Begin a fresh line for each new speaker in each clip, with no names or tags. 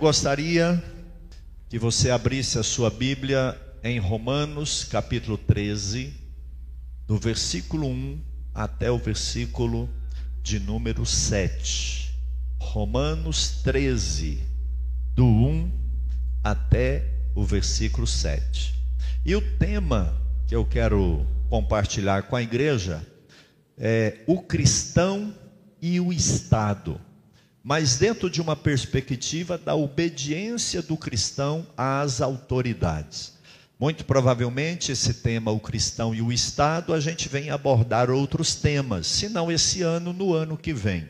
Gostaria que você abrisse a sua Bíblia em Romanos, capítulo 13, do versículo 1 até o versículo de número 7. Romanos 13, do 1 até o versículo 7. E o tema que eu quero compartilhar com a igreja é o cristão e o Estado mas dentro de uma perspectiva da obediência do cristão às autoridades. Muito provavelmente esse tema, o cristão e o Estado, a gente vem abordar outros temas, se não esse ano, no ano que vem.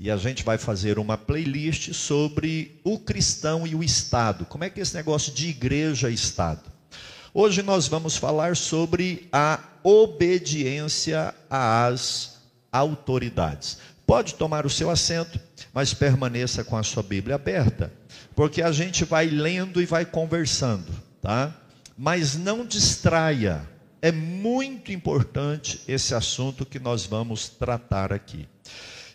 E a gente vai fazer uma playlist sobre o cristão e o Estado. Como é que é esse negócio de igreja e Estado? Hoje nós vamos falar sobre a obediência às autoridades. Pode tomar o seu assento, mas permaneça com a sua Bíblia aberta, porque a gente vai lendo e vai conversando, tá? Mas não distraia. É muito importante esse assunto que nós vamos tratar aqui.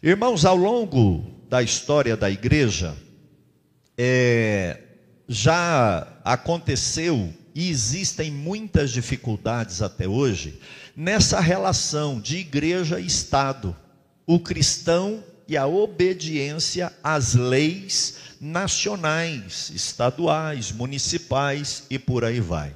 Irmãos, ao longo da história da igreja, é, já aconteceu e existem muitas dificuldades até hoje nessa relação de igreja e Estado o cristão e a obediência às leis nacionais, estaduais, municipais e por aí vai.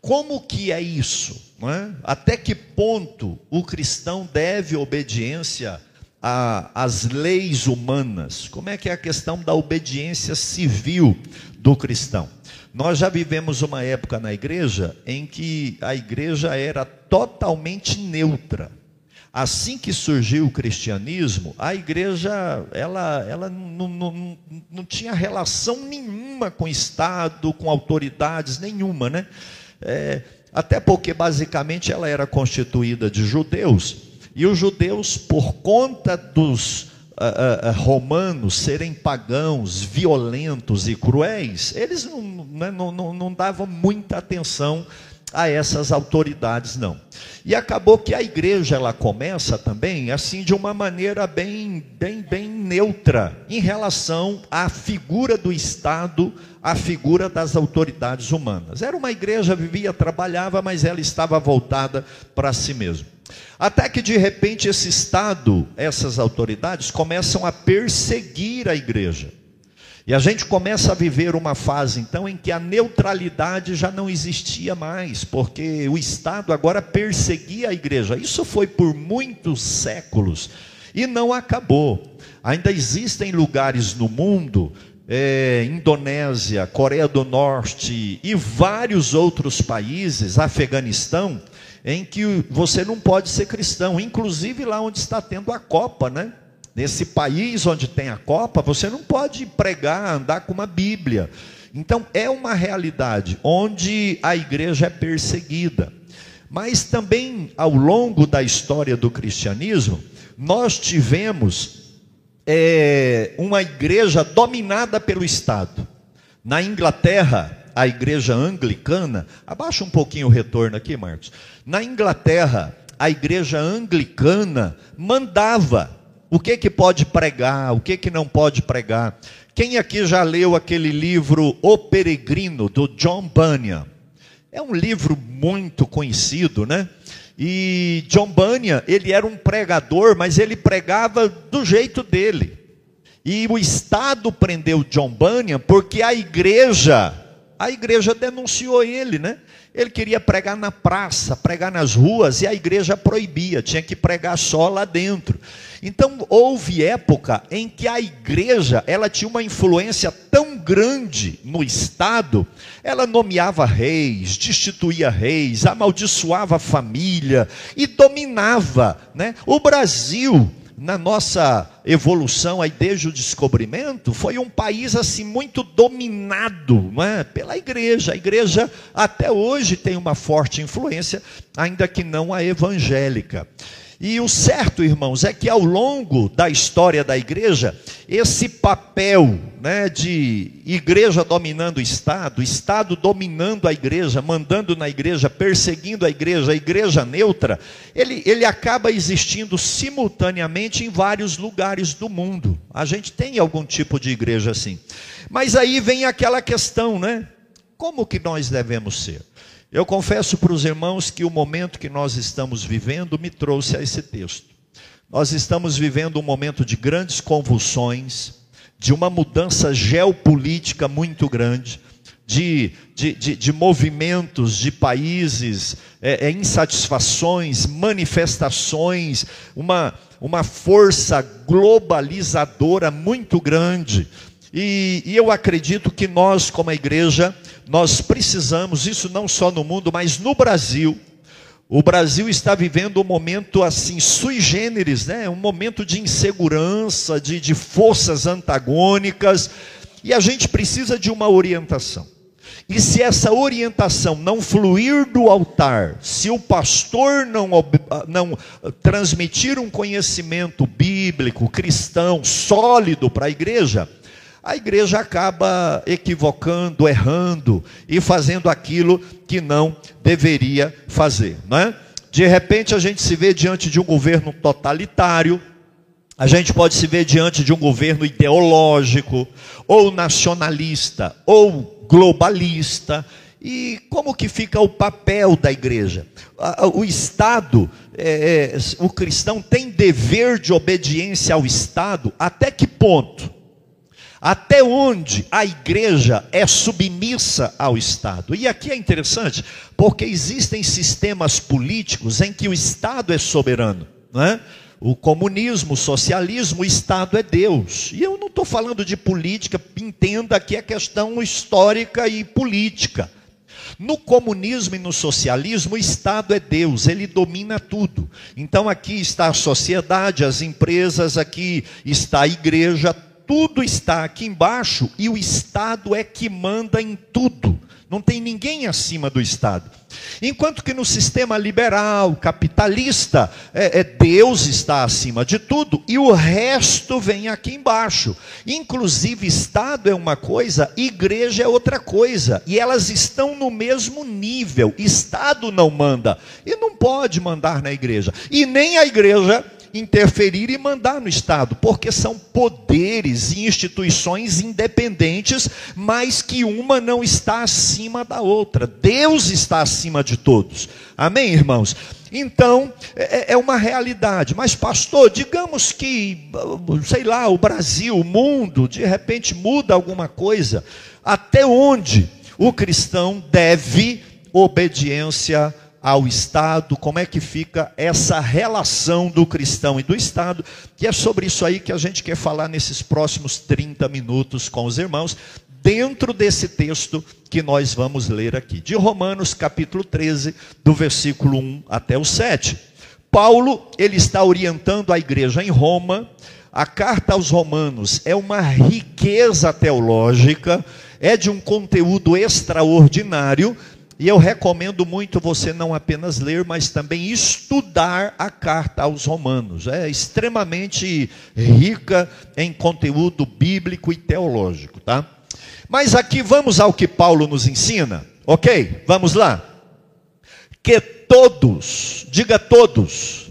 Como que é isso? É? Até que ponto o cristão deve obediência às leis humanas? Como é que é a questão da obediência civil do cristão? Nós já vivemos uma época na igreja em que a igreja era totalmente neutra. Assim que surgiu o cristianismo, a igreja ela, ela não, não, não tinha relação nenhuma com o Estado, com autoridades nenhuma, né? É, até porque basicamente ela era constituída de judeus e os judeus, por conta dos uh, uh, romanos serem pagãos, violentos e cruéis, eles não, né, não, não, não davam muita atenção a essas autoridades não. E acabou que a igreja ela começa também assim de uma maneira bem bem bem neutra em relação à figura do Estado, à figura das autoridades humanas. Era uma igreja vivia, trabalhava, mas ela estava voltada para si mesma. Até que de repente esse Estado, essas autoridades começam a perseguir a igreja. E a gente começa a viver uma fase então em que a neutralidade já não existia mais, porque o Estado agora perseguia a igreja. Isso foi por muitos séculos e não acabou. Ainda existem lugares no mundo, é, Indonésia, Coreia do Norte e vários outros países, Afeganistão, em que você não pode ser cristão, inclusive lá onde está tendo a Copa, né? Nesse país onde tem a Copa, você não pode pregar, andar com uma Bíblia. Então, é uma realidade onde a igreja é perseguida. Mas também, ao longo da história do cristianismo, nós tivemos é, uma igreja dominada pelo Estado. Na Inglaterra, a igreja anglicana, abaixa um pouquinho o retorno aqui, Marcos. Na Inglaterra, a igreja anglicana mandava o que que pode pregar, o que que não pode pregar. Quem aqui já leu aquele livro O Peregrino do John Bunyan? É um livro muito conhecido, né? E John Bunyan, ele era um pregador, mas ele pregava do jeito dele. E o Estado prendeu John Bunyan porque a igreja, a igreja denunciou ele, né? Ele queria pregar na praça, pregar nas ruas, e a igreja proibia, tinha que pregar só lá dentro. Então houve época em que a igreja, ela tinha uma influência tão grande no estado, ela nomeava reis, destituía reis, amaldiçoava a família e dominava, né? O Brasil na nossa evolução aí desde o descobrimento, foi um país assim muito dominado é? pela igreja. A igreja até hoje tem uma forte influência, ainda que não a evangélica. E o certo, irmãos, é que ao longo da história da igreja, esse papel né, de igreja dominando o Estado, Estado dominando a igreja, mandando na igreja, perseguindo a igreja, a igreja neutra, ele, ele acaba existindo simultaneamente em vários lugares do mundo. A gente tem algum tipo de igreja assim. Mas aí vem aquela questão, né? Como que nós devemos ser? Eu confesso para os irmãos que o momento que nós estamos vivendo me trouxe a esse texto. Nós estamos vivendo um momento de grandes convulsões, de uma mudança geopolítica muito grande, de, de, de, de movimentos de países, é, é, insatisfações, manifestações, uma, uma força globalizadora muito grande. E, e eu acredito que nós, como igreja, nós precisamos, isso não só no mundo, mas no Brasil. O Brasil está vivendo um momento assim, sui generis, né? um momento de insegurança, de, de forças antagônicas, e a gente precisa de uma orientação. E se essa orientação não fluir do altar, se o pastor não, não transmitir um conhecimento bíblico, cristão, sólido para a igreja, a igreja acaba equivocando, errando e fazendo aquilo que não deveria fazer, não é? De repente a gente se vê diante de um governo totalitário, a gente pode se ver diante de um governo ideológico, ou nacionalista, ou globalista. E como que fica o papel da igreja? O Estado, é, é, o cristão tem dever de obediência ao Estado, até que ponto? Até onde a igreja é submissa ao Estado? E aqui é interessante, porque existem sistemas políticos em que o Estado é soberano, não é? O comunismo, o socialismo, o Estado é Deus. E eu não estou falando de política, entenda que é questão histórica e política. No comunismo e no socialismo, o Estado é Deus, ele domina tudo. Então aqui está a sociedade, as empresas, aqui está a igreja, tudo está aqui embaixo e o Estado é que manda em tudo. Não tem ninguém acima do Estado. Enquanto que no sistema liberal, capitalista, é, é, Deus está acima de tudo e o resto vem aqui embaixo. Inclusive, Estado é uma coisa, igreja é outra coisa. E elas estão no mesmo nível. Estado não manda e não pode mandar na igreja. E nem a igreja interferir e mandar no Estado, porque são poderes e instituições independentes, mas que uma não está acima da outra. Deus está acima de todos. Amém, irmãos? Então, é, é uma realidade. Mas, pastor, digamos que, sei lá, o Brasil, o mundo, de repente muda alguma coisa. Até onde o cristão deve obediência ao Estado, como é que fica essa relação do cristão e do Estado, e é sobre isso aí que a gente quer falar nesses próximos 30 minutos com os irmãos, dentro desse texto que nós vamos ler aqui, de Romanos capítulo 13, do versículo 1 até o 7. Paulo, ele está orientando a igreja em Roma, a carta aos Romanos é uma riqueza teológica, é de um conteúdo extraordinário, e eu recomendo muito você não apenas ler, mas também estudar a carta aos Romanos. É extremamente rica em conteúdo bíblico e teológico, tá? Mas aqui vamos ao que Paulo nos ensina, ok? Vamos lá. Que todos, diga todos,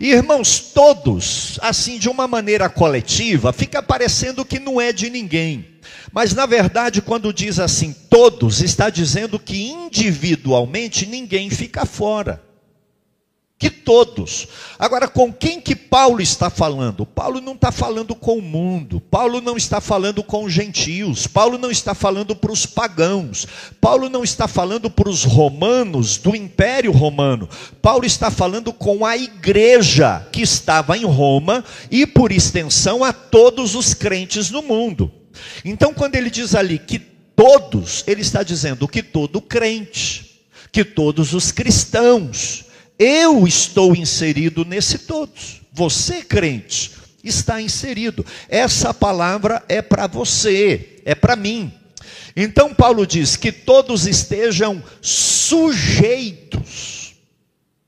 irmãos, todos, assim de uma maneira coletiva, fica parecendo que não é de ninguém. Mas na verdade, quando diz assim, todos, está dizendo que individualmente ninguém fica fora. Que todos. Agora, com quem que Paulo está falando? Paulo não está falando com o mundo, Paulo não está falando com os gentios, Paulo não está falando para os pagãos, Paulo não está falando para os romanos do Império Romano, Paulo está falando com a igreja que estava em Roma e, por extensão, a todos os crentes no mundo. Então, quando ele diz ali que todos, ele está dizendo que todo crente, que todos os cristãos, eu estou inserido nesse todos. Você, crente, está inserido. Essa palavra é para você, é para mim. Então, Paulo diz que todos estejam sujeitos.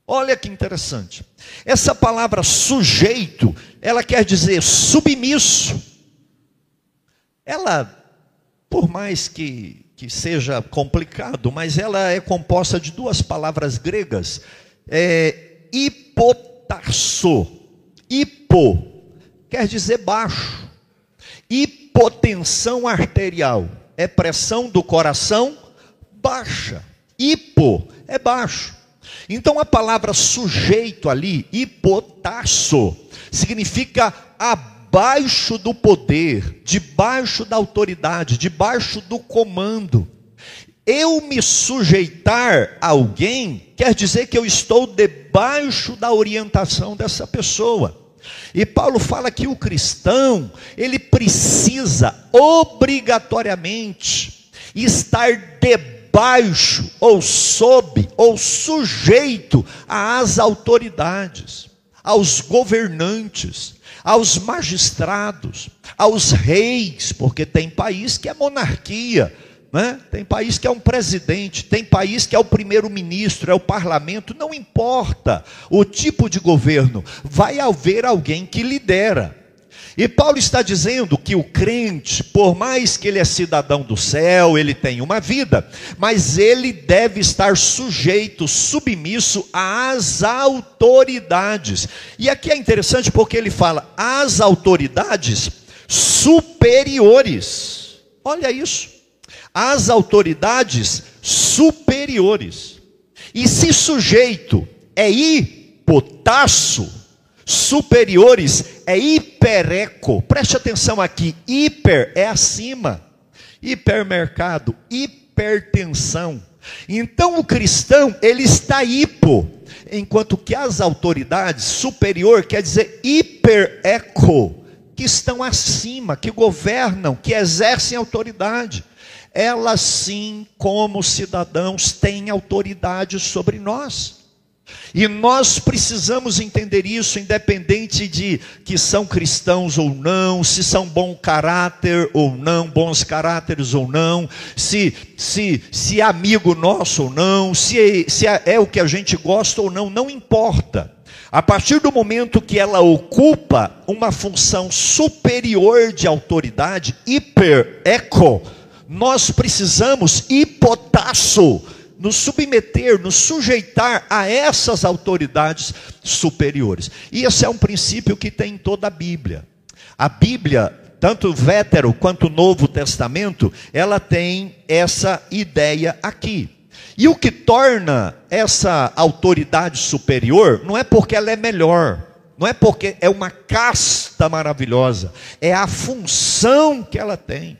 Olha que interessante. Essa palavra sujeito, ela quer dizer submisso. Ela, por mais que, que seja complicado, mas ela é composta de duas palavras gregas. É, hipotarso. Hipo quer dizer baixo. Hipotensão arterial é pressão do coração baixa. Hipo é baixo. Então a palavra sujeito ali, hipotasso, significa abaixo do poder, debaixo da autoridade, debaixo do comando. Eu me sujeitar a alguém quer dizer que eu estou debaixo da orientação dessa pessoa. E Paulo fala que o cristão, ele precisa obrigatoriamente estar debaixo debaixo, ou sob, ou sujeito às autoridades, aos governantes, aos magistrados, aos reis, porque tem país que é monarquia, né? tem país que é um presidente, tem país que é o primeiro-ministro, é o parlamento, não importa o tipo de governo, vai haver alguém que lidera. E Paulo está dizendo que o crente, por mais que ele é cidadão do céu, ele tem uma vida, mas ele deve estar sujeito, submisso às autoridades. E aqui é interessante porque ele fala as autoridades superiores. Olha isso. As autoridades superiores. E se sujeito é hipotasso, superiores é hipereco. Preste atenção aqui, hiper é acima. Hipermercado, hipertensão. Então o cristão, ele está hipo, enquanto que as autoridades superior quer dizer hipereco, que estão acima, que governam, que exercem autoridade. Elas sim, como cidadãos, têm autoridade sobre nós. E nós precisamos entender isso, independente de que são cristãos ou não, se são bom caráter ou não, bons caráteres ou não, se, se, se é amigo nosso ou não, se, é, se é, é o que a gente gosta ou não, não importa. A partir do momento que ela ocupa uma função superior de autoridade, hiper, eco, nós precisamos hipotasso nos submeter, nos sujeitar a essas autoridades superiores. E esse é um princípio que tem em toda a Bíblia. A Bíblia, tanto o Vétero quanto o Novo Testamento, ela tem essa ideia aqui. E o que torna essa autoridade superior não é porque ela é melhor, não é porque é uma casta maravilhosa, é a função que ela tem.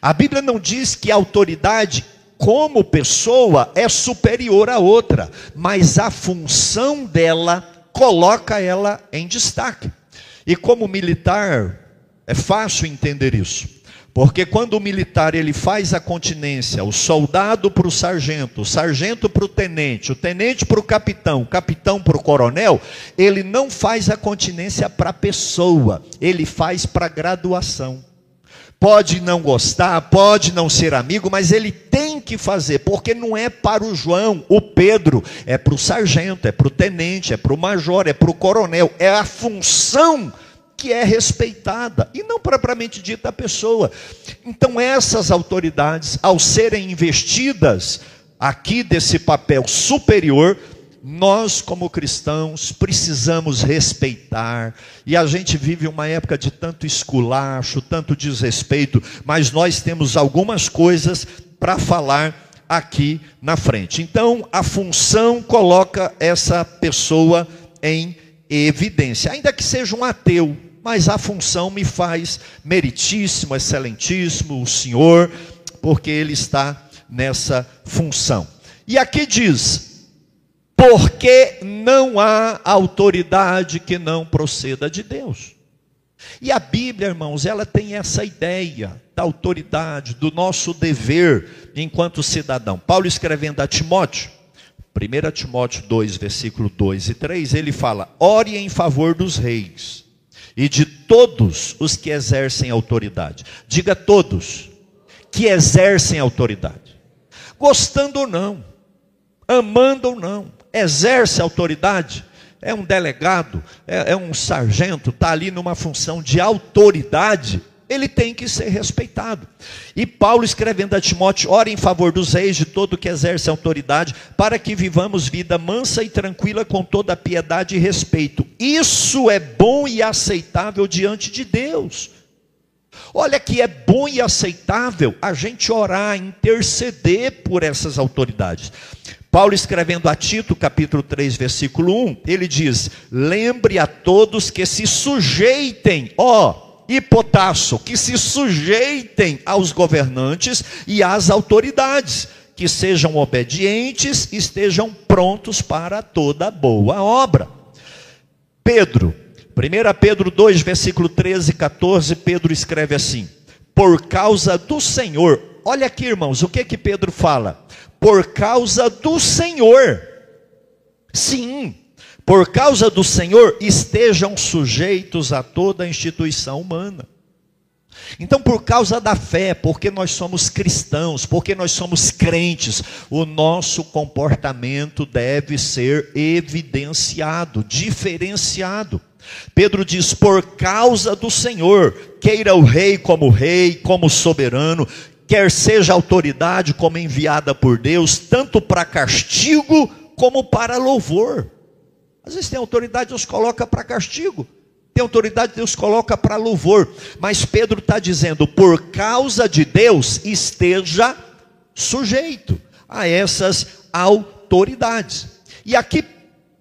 A Bíblia não diz que a autoridade como pessoa é superior à outra, mas a função dela coloca ela em destaque. E como militar, é fácil entender isso. Porque quando o militar ele faz a continência, o soldado para o sargento, o sargento para o tenente, o tenente para o capitão, o capitão para o coronel, ele não faz a continência para a pessoa, ele faz para a graduação. Pode não gostar, pode não ser amigo, mas ele tem que fazer, porque não é para o João, o Pedro, é para o sargento, é para o tenente, é para o major, é para o coronel, é a função que é respeitada e não propriamente dita a pessoa. Então, essas autoridades, ao serem investidas aqui desse papel superior, nós, como cristãos, precisamos respeitar, e a gente vive uma época de tanto esculacho, tanto desrespeito, mas nós temos algumas coisas para falar aqui na frente. Então, a função coloca essa pessoa em evidência, ainda que seja um ateu, mas a função me faz meritíssimo, excelentíssimo, o Senhor, porque ele está nessa função. E aqui diz: porque não há autoridade que não proceda de Deus. E a Bíblia, irmãos, ela tem essa ideia da autoridade, do nosso dever enquanto cidadão. Paulo escrevendo a Timóteo, 1 Timóteo 2, versículo 2 e 3, ele fala: ore em favor dos reis e de todos os que exercem autoridade. Diga todos que exercem autoridade, gostando ou não, amando ou não exerce autoridade, é um delegado, é, é um sargento, está ali numa função de autoridade, ele tem que ser respeitado. E Paulo escrevendo a Timóteo, ora em favor dos reis, de todo que exerce autoridade, para que vivamos vida mansa e tranquila com toda piedade e respeito. Isso é bom e aceitável diante de Deus. Olha que é bom e aceitável a gente orar, interceder por essas autoridades. Paulo escrevendo a Tito, capítulo 3, versículo 1, ele diz: Lembre a todos que se sujeitem, ó, e potasso, que se sujeitem aos governantes e às autoridades, que sejam obedientes e estejam prontos para toda boa obra. Pedro, 1 Pedro 2, versículo 13 e 14, Pedro escreve assim: Por causa do Senhor, olha aqui, irmãos, o que que Pedro fala? Por causa do Senhor. Sim, por causa do Senhor, estejam sujeitos a toda a instituição humana. Então, por causa da fé, porque nós somos cristãos, porque nós somos crentes, o nosso comportamento deve ser evidenciado, diferenciado. Pedro diz: por causa do Senhor, queira o rei como rei, como soberano, quer seja autoridade como enviada por Deus, tanto para castigo como para louvor. Às vezes tem autoridade, Deus coloca para castigo. Tem autoridade, Deus coloca para louvor. Mas Pedro está dizendo: por causa de Deus, esteja sujeito a essas autoridades. E aqui,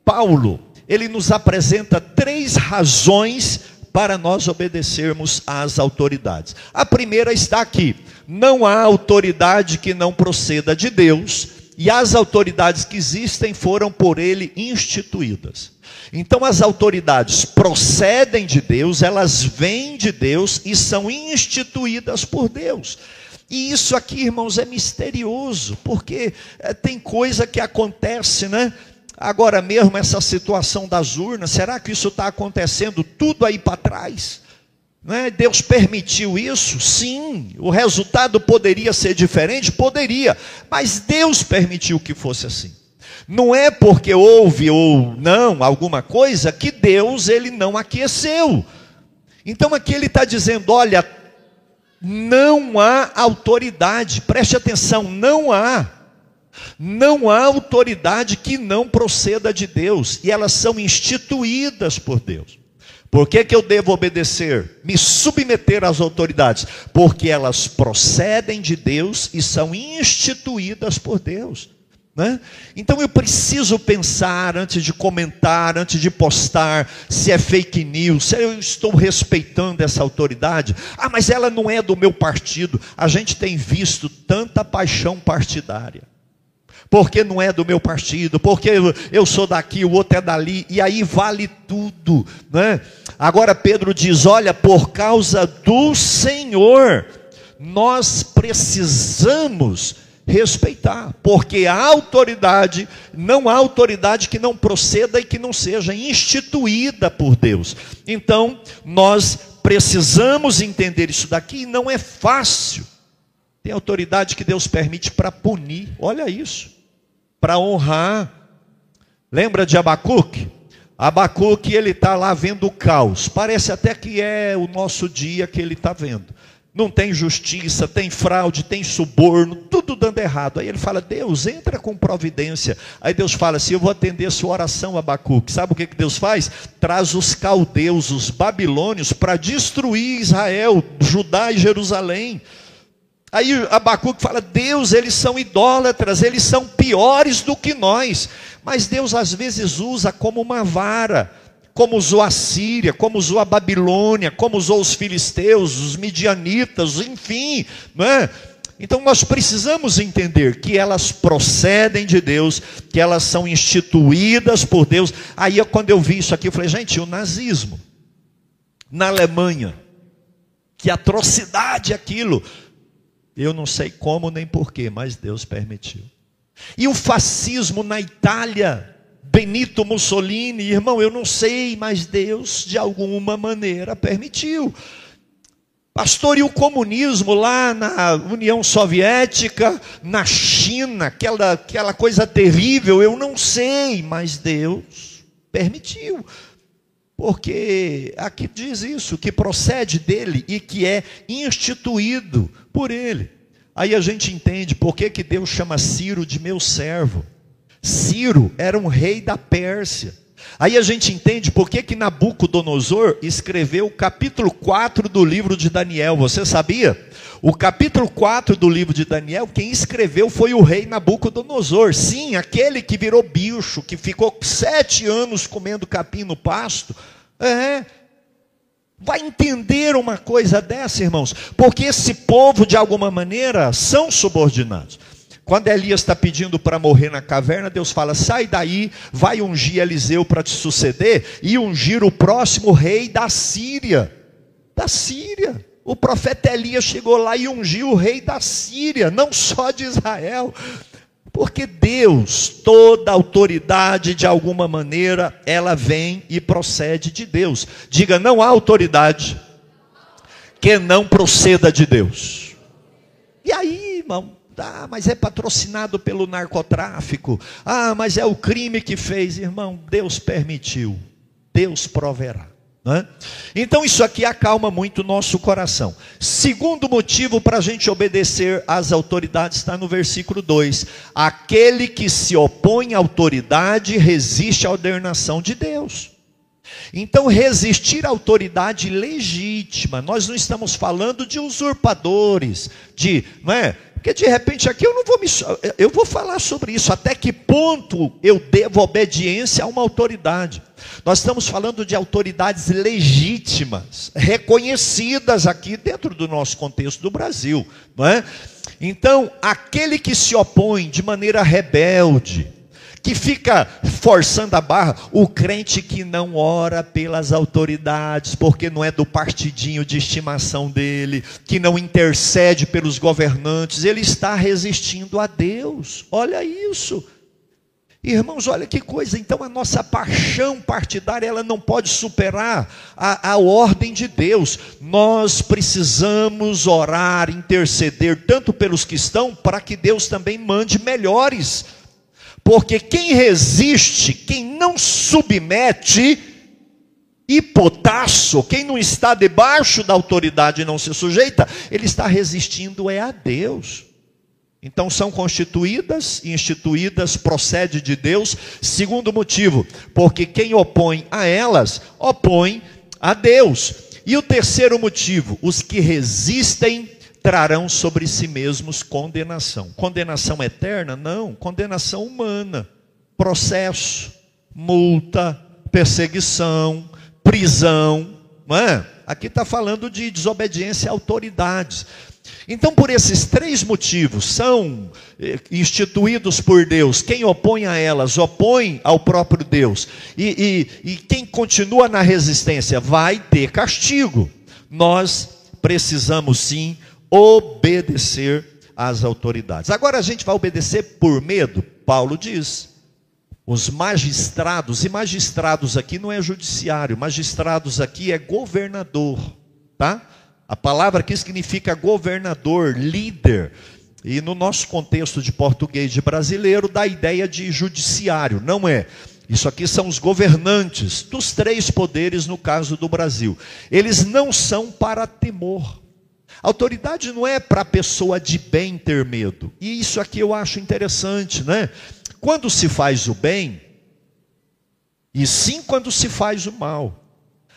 Paulo, ele nos apresenta três razões para nós obedecermos às autoridades. A primeira está aqui: não há autoridade que não proceda de Deus, e as autoridades que existem foram por ele instituídas. Então as autoridades procedem de Deus, elas vêm de Deus e são instituídas por Deus. E isso aqui, irmãos, é misterioso, porque é, tem coisa que acontece, né? Agora mesmo, essa situação das urnas, será que isso está acontecendo tudo aí para trás? É? Deus permitiu isso? Sim. O resultado poderia ser diferente? Poderia. Mas Deus permitiu que fosse assim. Não é porque houve ou não alguma coisa que Deus ele não aqueceu. Então aqui ele está dizendo: olha, não há autoridade, preste atenção, não há. Não há autoridade que não proceda de Deus, e elas são instituídas por Deus. Por que, que eu devo obedecer? Me submeter às autoridades? Porque elas procedem de Deus e são instituídas por Deus. Né? Então eu preciso pensar antes de comentar, antes de postar, se é fake news, se eu estou respeitando essa autoridade. Ah, mas ela não é do meu partido. A gente tem visto tanta paixão partidária porque não é do meu partido, porque eu sou daqui, o outro é dali, e aí vale tudo, né? Agora Pedro diz: olha, por causa do Senhor, nós precisamos respeitar, porque a autoridade, não há autoridade que não proceda e que não seja instituída por Deus. Então, nós precisamos entender isso daqui, e não é fácil. Tem autoridade que Deus permite para punir, olha isso para honrar. Lembra de Abacuque? Abacuque, ele está lá vendo o caos. Parece até que é o nosso dia que ele está vendo. Não tem justiça, tem fraude, tem suborno, tudo dando errado. Aí ele fala: Deus, entra com providência. Aí Deus fala assim: Eu vou atender a sua oração, Abacuque. Sabe o que, que Deus faz? Traz os caldeus, os babilônios, para destruir Israel, Judá e Jerusalém. Aí Abacuque fala: Deus, eles são idólatras, eles são piores do que nós. Mas Deus às vezes usa como uma vara, como usou a Síria, como usou a Babilônia, como usou os filisteus, os midianitas, enfim, não é? Então nós precisamos entender que elas procedem de Deus, que elas são instituídas por Deus. Aí quando eu vi isso aqui, eu falei, gente, o nazismo na Alemanha, que atrocidade aquilo. Eu não sei como nem porquê, mas Deus permitiu. E o fascismo na Itália, Benito Mussolini, irmão, eu não sei, mas Deus de alguma maneira permitiu. Pastor, e o comunismo lá na União Soviética, na China, aquela, aquela coisa terrível, eu não sei, mas Deus Permitiu. Porque aqui diz isso, que procede dele e que é instituído por ele. Aí a gente entende por que, que Deus chama Ciro de meu servo. Ciro era um rei da Pérsia. Aí a gente entende por que, que Nabucodonosor escreveu o capítulo 4 do livro de Daniel. Você sabia? O capítulo 4 do livro de Daniel, quem escreveu foi o rei Nabucodonosor. Sim, aquele que virou bicho, que ficou sete anos comendo capim no pasto. É. Vai entender uma coisa dessa, irmãos? Porque esse povo, de alguma maneira, são subordinados. Quando Elias está pedindo para morrer na caverna, Deus fala: sai daí, vai ungir Eliseu para te suceder e ungir o próximo rei da Síria. Da Síria. O profeta Elias chegou lá e ungiu o rei da Síria, não só de Israel. Porque Deus, toda autoridade de alguma maneira, ela vem e procede de Deus. Diga, não há autoridade que não proceda de Deus. E aí, irmão, ah, mas é patrocinado pelo narcotráfico. Ah, mas é o crime que fez. Irmão, Deus permitiu. Deus proverá. É? Então isso aqui acalma muito o nosso coração. Segundo motivo para a gente obedecer às autoridades está no versículo 2: aquele que se opõe à autoridade resiste à ordenação de Deus. Então, resistir à autoridade legítima, nós não estamos falando de usurpadores, de, não é? Porque de repente aqui eu não vou me eu vou falar sobre isso, até que ponto eu devo obediência a uma autoridade. Nós estamos falando de autoridades legítimas, reconhecidas aqui dentro do nosso contexto do Brasil, não é? Então, aquele que se opõe de maneira rebelde, que fica forçando a barra, o crente que não ora pelas autoridades, porque não é do partidinho de estimação dele, que não intercede pelos governantes, ele está resistindo a Deus. Olha isso. Irmãos, olha que coisa, então a nossa paixão partidária, ela não pode superar a, a ordem de Deus. Nós precisamos orar, interceder, tanto pelos que estão, para que Deus também mande melhores porque quem resiste, quem não submete, hipotasso, quem não está debaixo da autoridade e não se sujeita, ele está resistindo é a Deus. Então são constituídas, instituídas, procede de Deus, segundo motivo, porque quem opõe a elas, opõe a Deus. E o terceiro motivo, os que resistem trarão sobre si mesmos condenação. Condenação eterna? Não, condenação humana. Processo, multa, perseguição, prisão. Não é? Aqui está falando de desobediência a autoridades. Então, por esses três motivos, são eh, instituídos por Deus. Quem opõe a elas, opõe ao próprio Deus. E, e, e quem continua na resistência vai ter castigo. Nós precisamos sim obedecer às autoridades. Agora a gente vai obedecer por medo? Paulo diz. Os magistrados, e magistrados aqui não é judiciário, magistrados aqui é governador, tá? A palavra aqui significa governador, líder. E no nosso contexto de português de brasileiro, dá a ideia de judiciário, não é? Isso aqui são os governantes dos três poderes no caso do Brasil. Eles não são para temor. Autoridade não é para a pessoa de bem ter medo. E isso aqui eu acho interessante, né? Quando se faz o bem, e sim quando se faz o mal.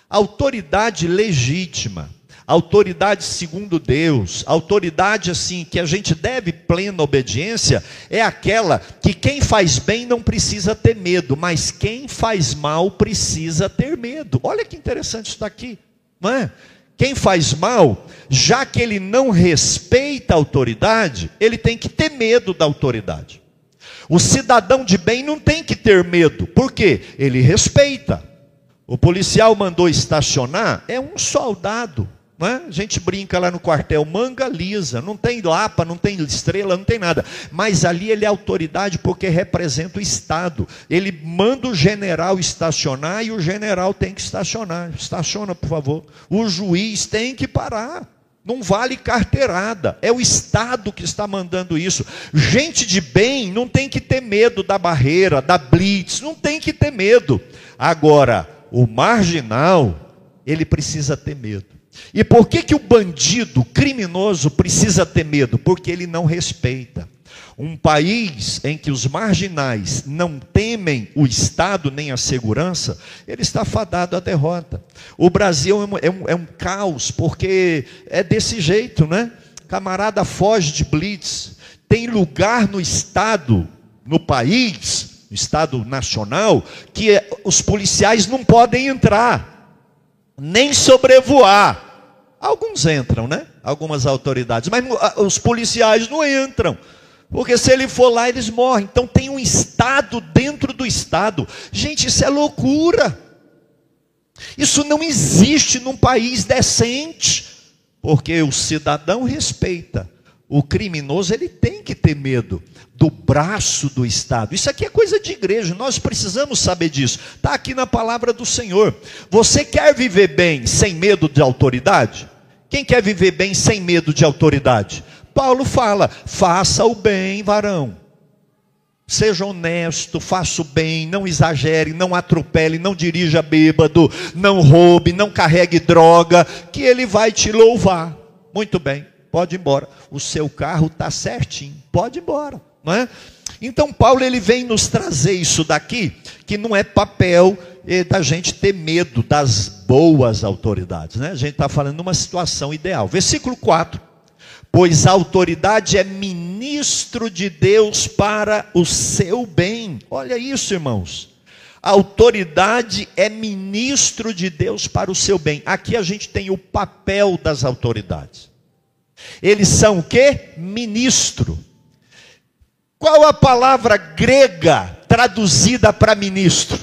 Autoridade legítima, autoridade segundo Deus, autoridade assim que a gente deve plena obediência, é aquela que quem faz bem não precisa ter medo, mas quem faz mal precisa ter medo. Olha que interessante isso daqui, não é? Quem faz mal, já que ele não respeita a autoridade, ele tem que ter medo da autoridade. O cidadão de bem não tem que ter medo, por quê? Ele respeita. O policial mandou estacionar, é um soldado. É? A gente brinca lá no quartel, manga lisa, não tem lapa, não tem estrela, não tem nada. Mas ali ele é autoridade porque representa o Estado. Ele manda o general estacionar e o general tem que estacionar. Estaciona, por favor. O juiz tem que parar. Não vale carteirada, é o Estado que está mandando isso. Gente de bem não tem que ter medo da barreira, da blitz, não tem que ter medo. Agora, o marginal, ele precisa ter medo. E por que, que o bandido criminoso precisa ter medo? Porque ele não respeita. Um país em que os marginais não temem o Estado nem a segurança, ele está fadado à derrota. O Brasil é um, é um, é caos, porque é desse jeito, né? Camarada foge de blitz, tem lugar no Estado, no país, no Estado nacional, que os policiais não podem entrar, nem sobrevoar. Alguns entram, né? Algumas autoridades, mas os policiais não entram. Porque se ele for lá, eles morrem. Então tem um Estado dentro do Estado. Gente, isso é loucura. Isso não existe num país decente. Porque o cidadão respeita. O criminoso, ele tem que ter medo do braço do Estado. Isso aqui é coisa de igreja, nós precisamos saber disso. Está aqui na palavra do Senhor. Você quer viver bem sem medo de autoridade? Quem quer viver bem sem medo de autoridade? Paulo fala: faça o bem, varão. Seja honesto, faça o bem, não exagere, não atropele, não dirija bêbado, não roube, não carregue droga, que ele vai te louvar. Muito bem, pode ir embora. O seu carro está certinho, pode ir embora, não é? Então Paulo ele vem nos trazer isso daqui, que não é papel eh, da gente ter medo das boas autoridades, né? A gente está falando numa situação ideal. Versículo 4 pois a autoridade é ministro de Deus para o seu bem. Olha isso, irmãos. A autoridade é ministro de Deus para o seu bem. Aqui a gente tem o papel das autoridades. Eles são o que? Ministro. Qual a palavra grega traduzida para ministro?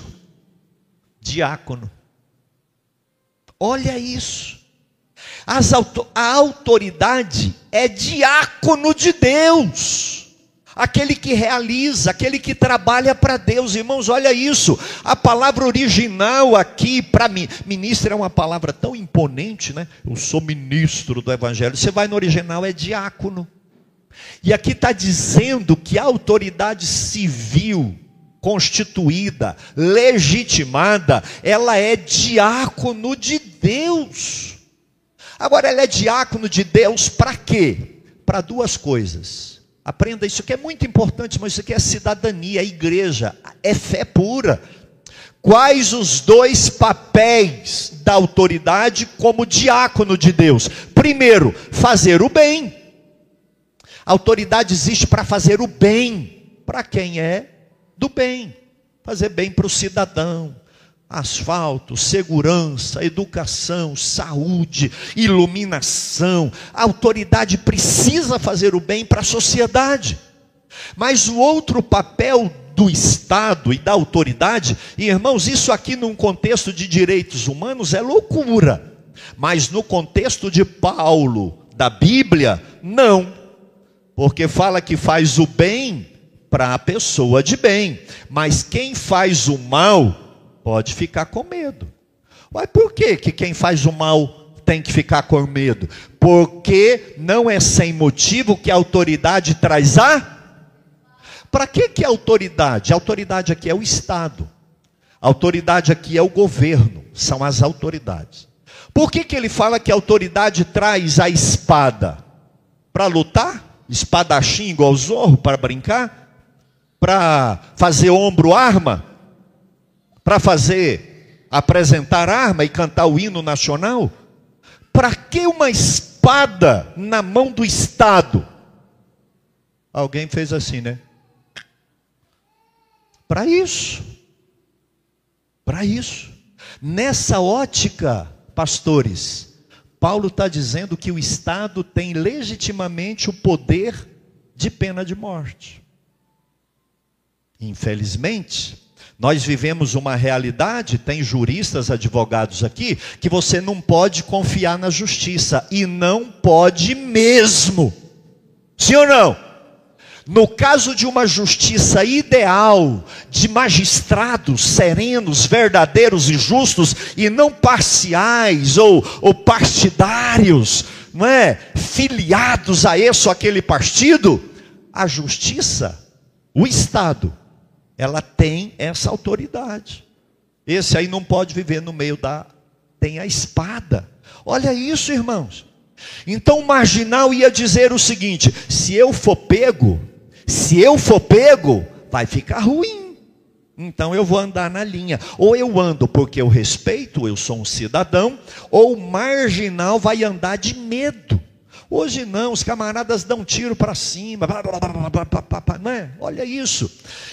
Diácono. Olha isso a autoridade é diácono de Deus. Aquele que realiza, aquele que trabalha para Deus, irmãos, olha isso. A palavra original aqui para mim, ministro é uma palavra tão imponente, né? Eu sou ministro do Evangelho. Você vai no original, é diácono. E aqui está dizendo que a autoridade civil, constituída, legitimada, ela é diácono de Deus. Agora, ela é diácono de Deus para quê? Para duas coisas. Aprenda isso que é muito importante, mas isso aqui é cidadania, é igreja, é fé pura. Quais os dois papéis da autoridade como diácono de Deus? Primeiro, fazer o bem. A autoridade existe para fazer o bem. Para quem é do bem. Fazer bem para o cidadão, asfalto, segurança, educação, saúde, iluminação. A autoridade precisa fazer o bem para a sociedade. Mas o outro papel do Estado e da autoridade, e irmãos, isso aqui num contexto de direitos humanos é loucura. Mas no contexto de Paulo, da Bíblia, não. Porque fala que faz o bem para a pessoa de bem, mas quem faz o mal pode ficar com medo. Mas por que, que quem faz o mal tem que ficar com medo? Porque não é sem motivo que a autoridade traz a. Para que, que a autoridade? A autoridade aqui é o Estado. A autoridade aqui é o governo, são as autoridades. Por que, que ele fala que a autoridade traz a espada? Para lutar? Espadachim igual zorro para brincar? Para fazer ombro-arma? Para fazer, apresentar arma e cantar o hino nacional? Para que uma espada na mão do Estado? Alguém fez assim, né? Para isso. Para isso. Nessa ótica, pastores, Paulo está dizendo que o Estado tem legitimamente o poder de pena de morte. Infelizmente, nós vivemos uma realidade, tem juristas, advogados aqui, que você não pode confiar na justiça, e não pode mesmo. Sim ou não? No caso de uma justiça ideal, de magistrados serenos, verdadeiros e justos, e não parciais ou, ou partidários, não é? Filiados a esse ou aquele partido, a justiça, o Estado, ela tem essa autoridade. Esse aí não pode viver no meio da. Tem a espada. Olha isso, irmãos. Então o marginal ia dizer o seguinte: se eu for pego, se eu for pego, vai ficar ruim. Então eu vou andar na linha. Ou eu ando porque eu respeito, eu sou um cidadão, ou o marginal vai andar de medo. Hoje não, os camaradas dão tiro para cima, blá, blá, blá, não é? Olha isso.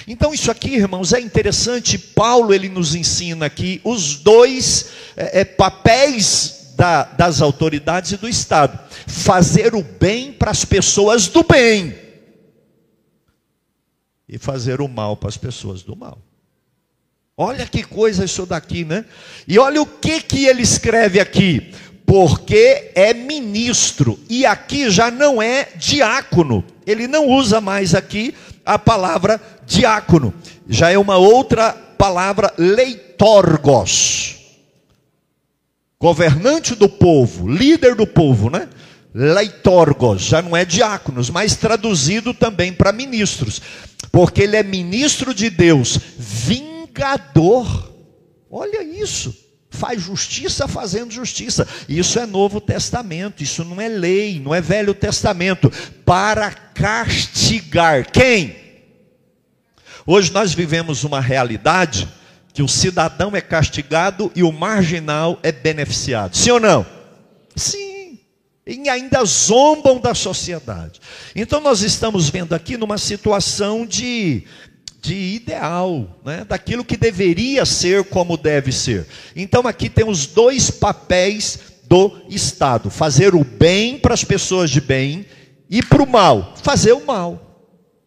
Então isso aqui, irmãos, é interessante. Paulo ele nos ensina aqui os dois é, é, papéis da, das autoridades e do Estado: fazer o bem para as pessoas do bem e fazer o mal para as pessoas do mal. Olha que coisa isso daqui, né? E olha o que que ele escreve aqui porque é ministro, e aqui já não é diácono, ele não usa mais aqui a palavra diácono, já é uma outra palavra, leitorgos, governante do povo, líder do povo, né? Leitorgos, já não é diáconos, mas traduzido também para ministros, porque ele é ministro de Deus, vingador, olha isso faz justiça fazendo justiça. Isso é Novo Testamento, isso não é lei, não é Velho Testamento. Para castigar quem? Hoje nós vivemos uma realidade que o cidadão é castigado e o marginal é beneficiado. Sim ou não? Sim. E ainda zombam da sociedade. Então nós estamos vendo aqui numa situação de de ideal, né? daquilo que deveria ser como deve ser. Então aqui temos dois papéis do Estado: fazer o bem para as pessoas de bem e para o mal, fazer o mal.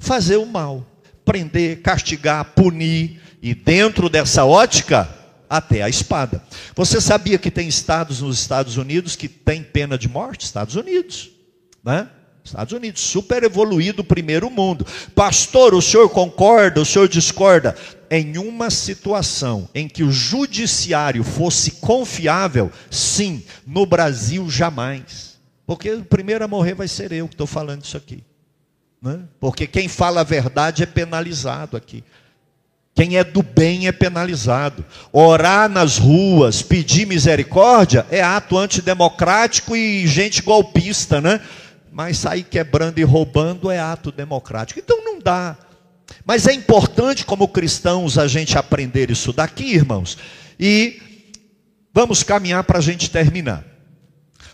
Fazer o mal, prender, castigar, punir, e dentro dessa ótica, até a espada. Você sabia que tem estados nos Estados Unidos que tem pena de morte? Estados Unidos, né? Estados Unidos, super evoluído, primeiro mundo. Pastor, o senhor concorda, o senhor discorda? Em uma situação em que o judiciário fosse confiável, sim, no Brasil jamais. Porque o primeiro a morrer vai ser eu que estou falando isso aqui. Né? Porque quem fala a verdade é penalizado aqui. Quem é do bem é penalizado. Orar nas ruas, pedir misericórdia, é ato antidemocrático e gente golpista, né? Mas sair quebrando e roubando é ato democrático. Então não dá. Mas é importante, como cristãos, a gente aprender isso daqui, irmãos. E vamos caminhar para a gente terminar.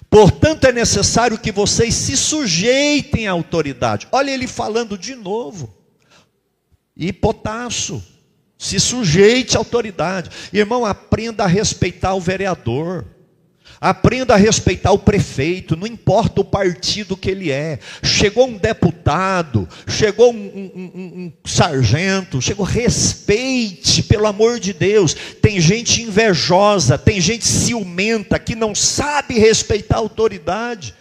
Portanto, é necessário que vocês se sujeitem à autoridade. Olha ele falando de novo. E potaço, se sujeite à autoridade. Irmão, aprenda a respeitar o vereador. Aprenda a respeitar o prefeito, não importa o partido que ele é. Chegou um deputado, chegou um, um, um, um, sargento, chegou, respeite, pelo amor de Deus. Tem gente invejosa, tem gente ciumenta que não sabe respeitar a autoridade.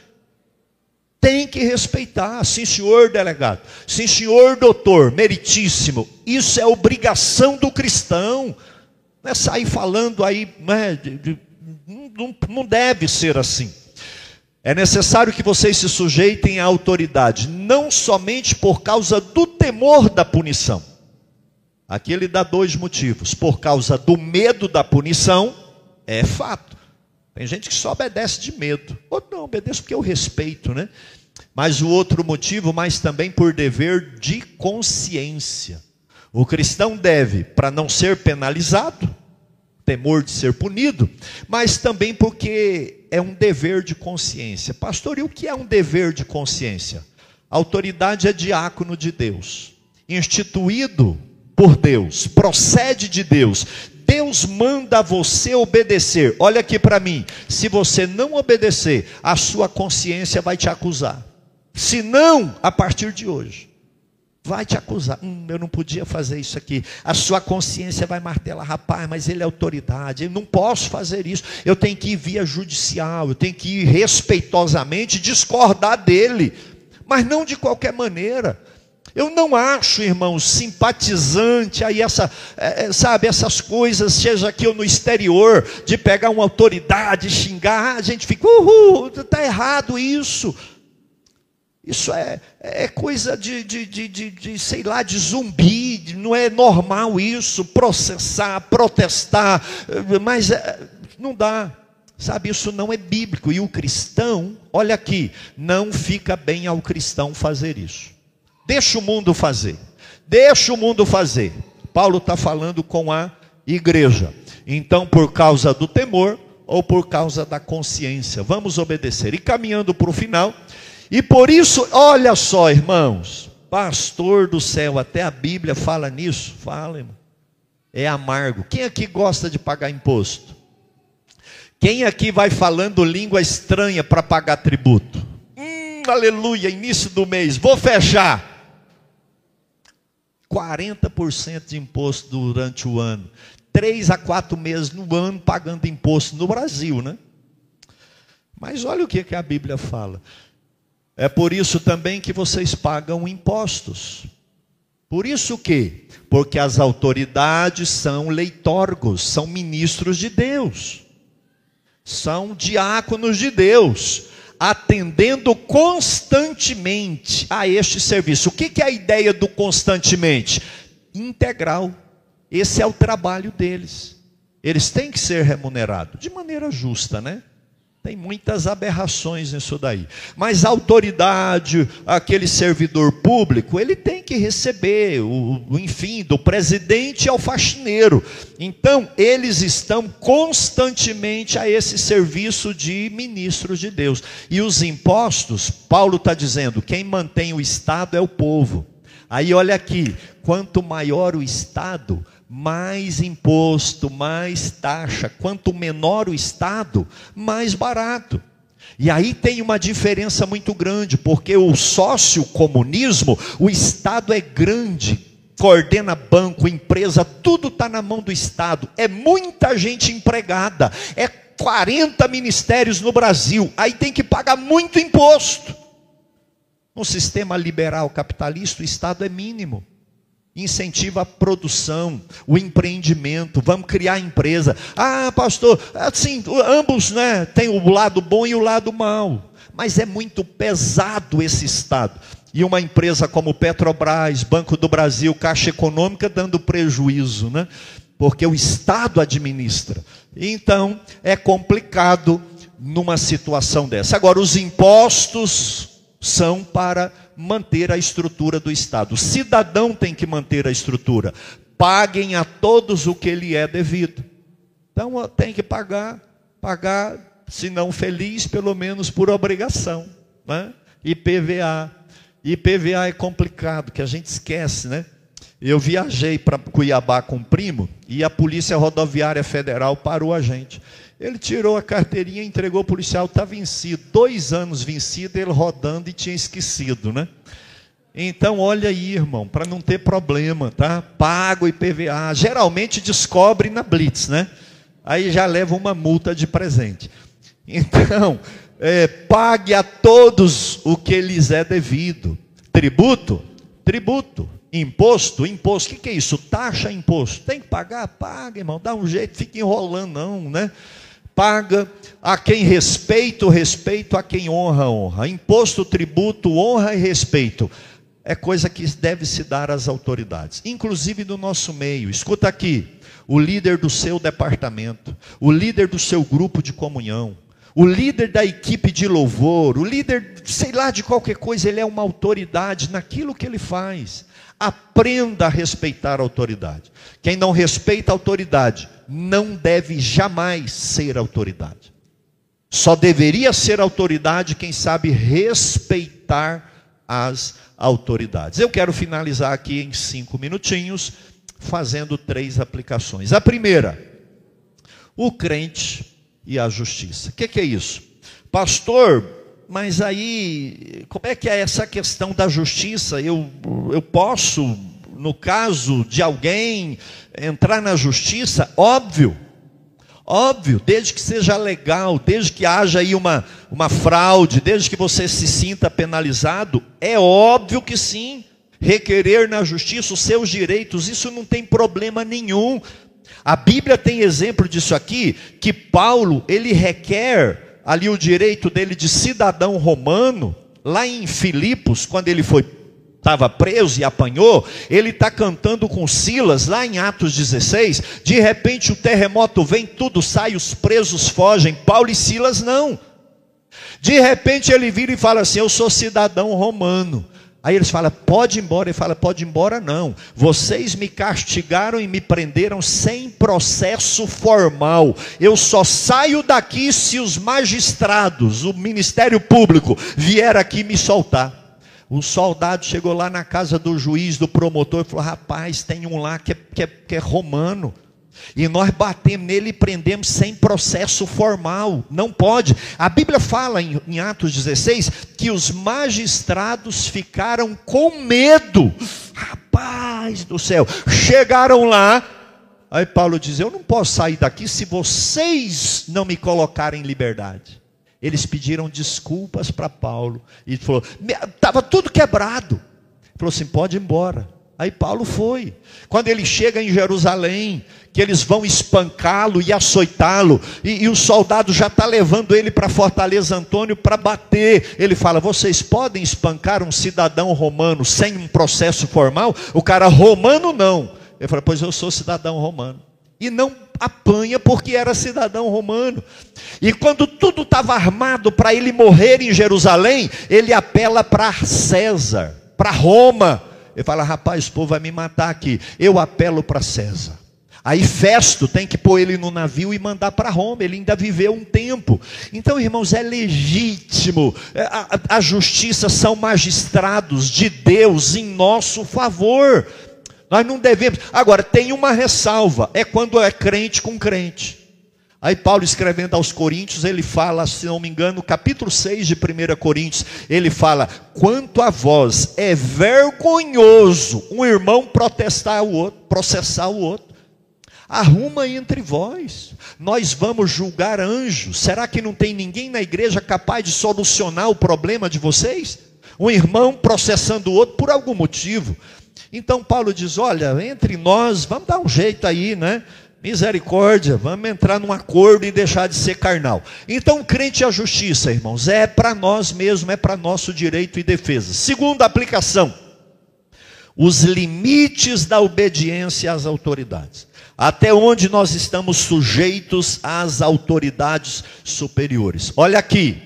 Tem que respeitar, sim, senhor delegado, sim, senhor doutor, meritíssimo. Isso é obrigação do cristão. Não é sair falando aí né, de, de não, não deve ser assim. É necessário que vocês se sujeitem à autoridade, não somente por causa do temor da punição. Aqui ele dá dois motivos: por causa do medo da punição, é fato. Tem gente que só obedece de medo, outro não, obedece porque eu respeito, né? Mas o outro motivo, mas também por dever de consciência. O cristão deve, para não ser penalizado, temor de ser punido, mas também porque é um dever de consciência. Pastor, e o que é um dever de consciência? A autoridade é diácono de Deus, instituído por Deus, procede de Deus. Deus manda você obedecer. Olha aqui para mim. Se você não obedecer, a sua consciência vai te acusar. Se não, a partir de hoje vai te acusar. Hum, eu não podia fazer isso aqui. A sua consciência vai martelar, rapaz, mas ele é autoridade. Eu não posso fazer isso. Eu tenho que ir via judicial. Eu tenho que ir respeitosamente discordar dele, mas não de qualquer maneira. Eu não acho, irmãos, simpatizante aí essa, é, é sabe, essas coisas, seja aqui ou no exterior, de pegar uma autoridade, xingar, a gente fica, uhul, está errado isso. Isso é, é coisa de, de, de, de, de sei lá, de zumbi, não é normal isso, processar, protestar, mas é, não dá. Sabe, isso não é bíblico. E o cristão, olha aqui, não fica bem ao cristão fazer isso. Deixa o mundo fazer. Deixa o mundo fazer. Paulo está falando com a igreja. Então, por causa do temor ou por causa da consciência, vamos obedecer. E caminhando para o final, e por isso, olha só, irmãos, pastor do céu, até a Bíblia fala nisso. Fala, irmão. É amargo. Quem aqui gosta de pagar imposto? Quem aqui vai falando língua estranha para pagar tributo? Hum, aleluia, início do mês, vou fechar. 40% de imposto durante o ano. Três a quatro meses no ano pagando imposto no Brasil, né? Mas olha o que, que a Bíblia fala. É por isso também que vocês pagam impostos. Por isso que? Porque as autoridades são leitorgos, são ministros de Deus, são diáconos de Deus, atendendo constantemente a este serviço. O que é a ideia do constantemente? Integral. Esse é o trabalho deles. Eles têm que ser remunerados de maneira justa, né? Tem muitas aberrações nisso daí. Mas a autoridade, aquele servidor público, ele tem que receber, o, enfim, do presidente ao faxineiro. Então, eles estão constantemente a esse serviço de ministros de Deus. E os impostos, Paulo está dizendo: quem mantém o Estado é o povo. Aí olha aqui: quanto maior o Estado, mais imposto, mais taxa. Quanto menor o Estado, mais barato. E aí tem uma diferença muito grande, porque o sócio-comunismo, o Estado é grande, coordena banco, empresa, tudo está na mão do Estado. É muita gente empregada, é 40 ministérios no Brasil, aí tem que pagar muito imposto. No sistema liberal capitalista, o Estado é mínimo incentiva a produção, o empreendimento, vamos criar empresa. Ah, pastor, assim, ambos, né, tem o lado bom e o lado mau, mas é muito pesado esse estado. E uma empresa como Petrobras, Banco do Brasil, Caixa Econômica dando prejuízo, né? Porque o Estado administra. Então, é complicado numa situação dessa. Agora, os impostos são para manter a estrutura do Estado. O cidadão tem que manter a estrutura. Paguem a todos o que lhe é devido. Então tem que pagar, pagar, se não feliz, pelo menos por obrigação. Né? IPVA. IPVA é complicado, que a gente esquece, né? Eu viajei para Cuiabá com um primo e a Polícia Rodoviária Federal parou a gente. Ele tirou a carteirinha, entregou o policial, está vencido. Dois anos vencido, ele rodando e tinha esquecido, né? Então, olha aí, irmão, para não ter problema, tá? Pago IPVA. Geralmente descobre na Blitz, né? Aí já leva uma multa de presente. Então, é, pague a todos o que lhes é devido. Tributo? Tributo. Imposto? Imposto. O que, que é isso? Taxa, imposto. Tem que pagar? Paga, irmão. Dá um jeito, fica enrolando, não, né? Paga, a quem respeito, respeito, a quem honra, honra. Imposto, tributo, honra e respeito. É coisa que deve se dar às autoridades, inclusive do nosso meio. Escuta aqui: o líder do seu departamento, o líder do seu grupo de comunhão, o líder da equipe de louvor, o líder, sei lá, de qualquer coisa, ele é uma autoridade naquilo que ele faz. Aprenda a respeitar a autoridade. Quem não respeita a autoridade não deve jamais ser autoridade. Só deveria ser autoridade quem sabe respeitar as autoridades. Eu quero finalizar aqui em cinco minutinhos, fazendo três aplicações. A primeira, o crente e a justiça. O que, que é isso? Pastor, mas aí, como é que é essa questão da justiça? Eu, eu posso no caso de alguém entrar na justiça, óbvio, óbvio, desde que seja legal, desde que haja aí uma, uma fraude, desde que você se sinta penalizado, é óbvio que sim, requerer na justiça os seus direitos, isso não tem problema nenhum. A Bíblia tem exemplo disso aqui, que Paulo, ele requer ali o direito dele de cidadão romano, lá em Filipos, quando ele foi estava preso e apanhou, ele está cantando com Silas, lá em Atos 16. De repente o terremoto vem, tudo sai, os presos fogem. Paulo e Silas não. De repente ele vira e fala assim: Eu sou cidadão romano. Aí eles falam, pode ir embora. Ele fala, pode ir embora não. Vocês me castigaram e me prenderam sem processo formal. Eu só saio daqui se os magistrados, o Ministério Público, vier aqui me soltar. O soldado chegou lá na casa do juiz, do promotor, e falou: rapaz, tem um lá que é, que é, que é romano. E nós batemos nele e prendemos sem processo formal. Não pode. A Bíblia fala em, em, Atos 16 que os magistrados ficaram com medo. Rapaz do céu. Chegaram lá. Aí Paulo diz: Eu não posso sair daqui se vocês não me colocarem em liberdade. Eles pediram desculpas para Paulo. E falou: Estava tudo quebrado. Ele falou assim: Pode ir embora. Aí Paulo foi. Quando ele chega em Jerusalém, que eles vão espancá-lo e açoitá-lo, e, e, o soldado já está levando ele para Fortaleza Antônio para bater. Ele fala: Vocês podem espancar um cidadão romano sem um processo formal? O cara romano não. Ele fala: Pois eu sou cidadão romano. E não apanha porque era cidadão romano. E quando tudo estava armado para ele morrer em Jerusalém, ele apela para César, para Roma. Ele fala: rapaz, o povo vai me matar aqui. Eu apelo para César. Aí Festo tem que pôr ele no navio e mandar para Roma. Ele ainda viveu um tempo. Então, irmãos, é legítimo. É, a, a justiça são magistrados de Deus em nosso favor. Nós não devemos. Agora, tem uma ressalva: é quando é crente com crente. Aí Paulo escrevendo aos Coríntios, ele fala, se não me engano, capítulo 6 de 1 Coríntios, ele fala: "Quanto a vós é vergonhoso um irmão protestar o outro, processar o outro. Arruma entre vós. Nós vamos julgar anjos. Será que não tem ninguém na igreja capaz de solucionar o problema de vocês? Um irmão processando o outro por algum motivo. Então Paulo diz: "Olha, entre nós, vamos dar um jeito aí, né? Misericórdia, vamos entrar num acordo e deixar de ser carnal. Então, crente à justiça, irmãos, é para nós mesmos, é para nosso direito e defesa. Segunda aplicação: os limites da obediência às autoridades. Até onde nós estamos sujeitos às autoridades superiores. Olha aqui,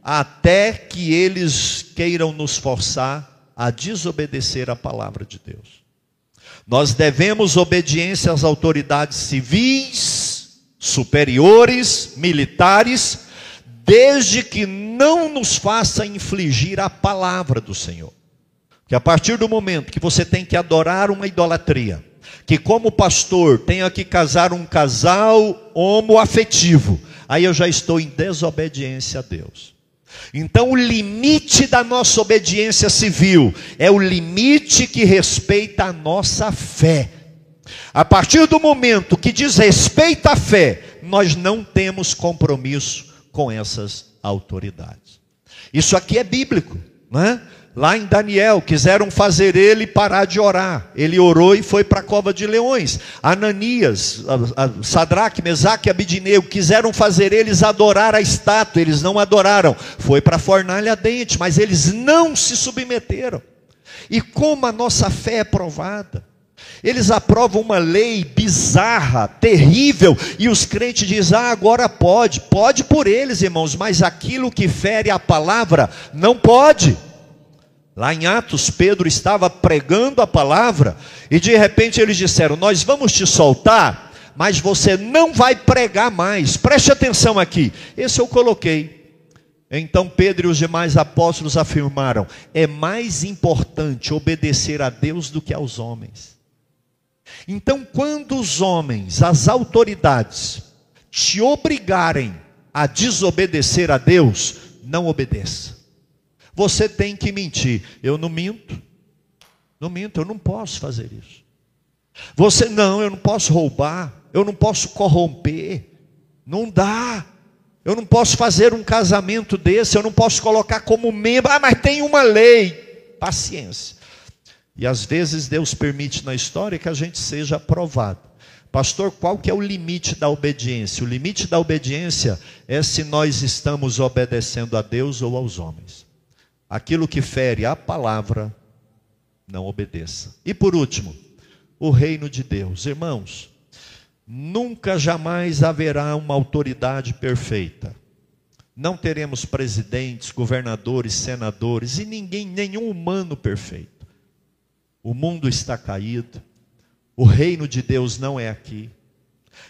até que eles queiram nos forçar a desobedecer a palavra de Deus. Nós devemos obediência às autoridades civis, superiores, militares, desde que não nos faça infligir a palavra do Senhor. Que a partir do momento que você tem que adorar uma idolatria, que como pastor tenha que casar um casal homoafetivo, aí eu já estou em desobediência a Deus. Então, o limite da nossa obediência civil é o limite que respeita a nossa fé. A partir do momento que diz respeito à fé, nós não temos compromisso com essas autoridades. Isso aqui é bíblico, não é? Lá em Daniel, quiseram fazer ele parar de orar. Ele orou e foi para a cova de leões. Ananias, Sadraque, Mesaque e Abidineu quiseram fazer eles adorar a estátua. Eles não adoraram. Foi para a fornalha dente, mas eles não se submeteram. E como a nossa fé é provada. Eles aprovam uma lei bizarra, terrível, e os crentes dizem: ah, agora pode. Pode por eles, irmãos, mas aquilo que fere a palavra não pode. Lá em Atos, Pedro estava pregando a palavra e de repente eles disseram: Nós vamos te soltar, mas você não vai pregar mais. Preste atenção aqui. Esse eu coloquei. Então Pedro e os demais apóstolos afirmaram: É mais importante obedecer a Deus do que aos homens. Então, quando os homens, as autoridades, te obrigarem a desobedecer a Deus, não obedeça. Você tem que mentir. Eu não minto. Não minto, eu não posso fazer isso. Você não, eu não posso roubar, eu não posso corromper. Não dá. Eu não posso fazer um casamento desse, eu não posso colocar como membro. Ah, mas tem uma lei. Paciência. E às vezes Deus permite na história que a gente seja aprovado. Pastor, qual que é o limite da obediência? O limite da obediência é se nós estamos obedecendo a Deus ou aos homens. Aquilo que fere a palavra, não obedeça. E por último, o reino de Deus. Irmãos, nunca jamais haverá uma autoridade perfeita. Não teremos presidentes, governadores, senadores e ninguém, nenhum humano perfeito. O mundo está caído. O reino de Deus não é aqui.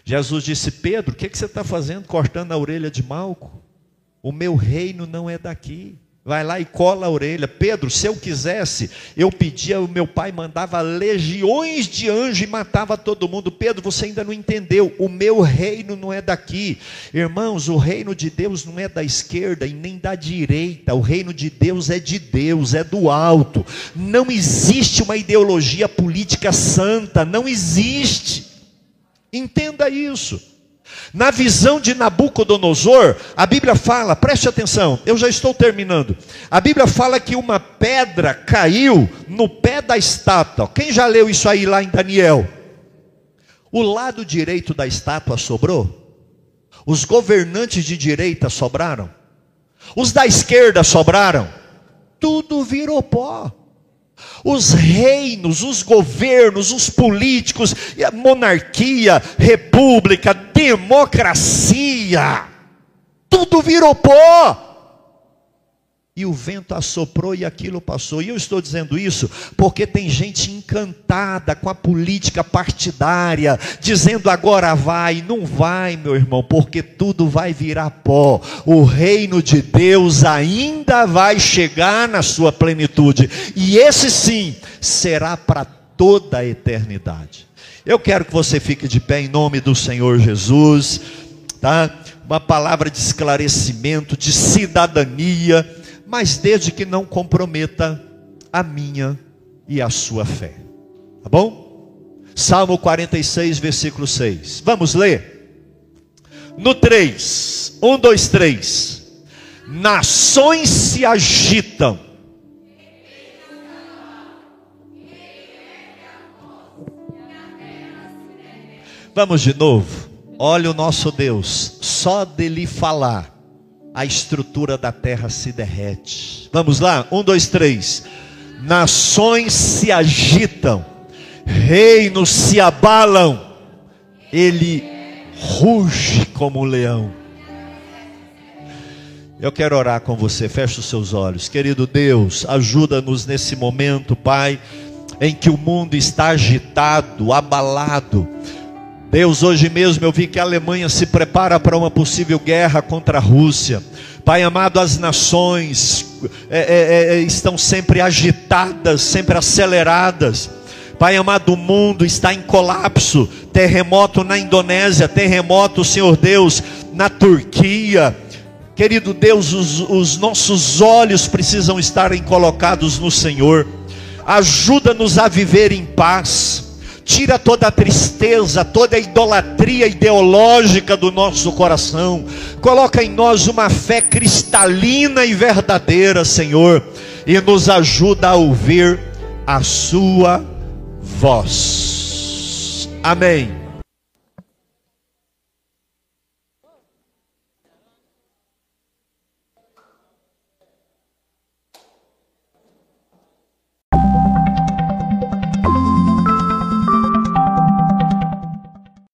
Jesus disse: Pedro, o que, que você está fazendo cortando a orelha de Malco? O meu reino não é daqui. Vai lá e cola a orelha. Pedro, se eu quisesse, eu pedia, o meu pai mandava legiões de anjos e matava todo mundo. Pedro, você ainda não entendeu. O meu reino não é daqui. Irmãos, o reino de Deus não é da esquerda e nem da direita. O reino de Deus é de Deus, é do alto. Não existe uma ideologia política santa. Não existe. Entenda isso. Na visão de Nabucodonosor, a Bíblia fala, preste atenção, eu já estou terminando. A Bíblia fala que uma pedra caiu no pé da estátua. Quem já leu isso aí lá em Daniel? O lado direito da estátua sobrou? Os governantes de direita sobraram? Os da esquerda sobraram? Tudo virou pó os reinos, os governos, os políticos, a monarquia, república, democracia, tudo virou pó. E o vento assoprou e aquilo passou. E eu estou dizendo isso porque tem gente encantada com a política partidária, dizendo agora vai. Não vai, meu irmão, porque tudo vai virar pó. O reino de Deus ainda vai chegar na sua plenitude. E esse sim será para toda a eternidade. Eu quero que você fique de pé em nome do Senhor Jesus, tá? Uma palavra de esclarecimento, de cidadania mas desde que não comprometa a minha e a sua fé. Tá bom? Salmo 46, versículo 6. Vamos ler? No 3, 1, 2, 3. Nações se agitam. Vamos de novo. Olha o nosso Deus, só dele falar a estrutura da terra se derrete. Vamos lá? Um, dois, três. Nações se agitam, reinos se abalam, ele ruge como um leão. Eu quero orar com você, feche os seus olhos. Querido Deus, ajuda-nos nesse momento, Pai, em que o mundo está agitado, abalado Deus, hoje mesmo eu vi que a Alemanha se prepara para uma possível guerra contra a Rússia. Pai amado, as nações é, é, é, estão sempre agitadas, sempre aceleradas. Pai amado, o mundo está em colapso. Terremoto na Indonésia, terremoto, Senhor Deus, na Turquia. Querido Deus, os, os nossos olhos precisam estarem colocados no Senhor. Ajuda-nos a viver em paz tira toda a tristeza, toda a idolatria ideológica do nosso coração, coloca em nós uma fé cristalina e verdadeira, Senhor, e nos ajuda a ouvir a Sua voz. Amém.